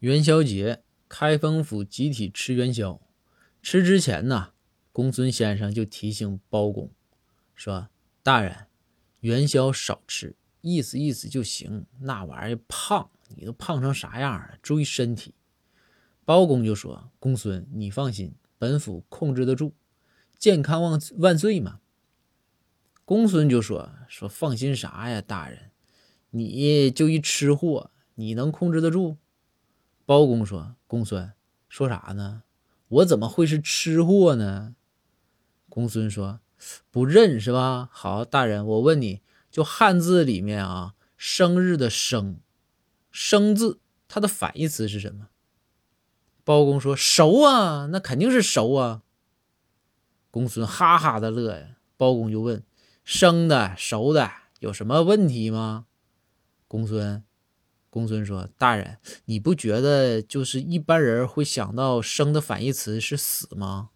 元宵节，开封府集体吃元宵。吃之前呢，公孙先生就提醒包公说：“大人，元宵少吃，意思意思就行。那玩意儿胖，你都胖成啥样了？注意身体。”包公就说：“公孙，你放心，本府控制得住，健康万万岁嘛。”公孙就说：“说放心啥呀，大人，你就一吃货，你能控制得住？”包公说：“公孙，说啥呢？我怎么会是吃货呢？”公孙说：“不认是吧？好，大人，我问你，就汉字里面啊，生日的生，生字，它的反义词是什么？”包公说：“熟啊，那肯定是熟啊。”公孙哈哈的乐呀。包公就问：“生的、熟的有什么问题吗？”公孙。公孙说：“大人，你不觉得就是一般人会想到生的反义词是死吗？”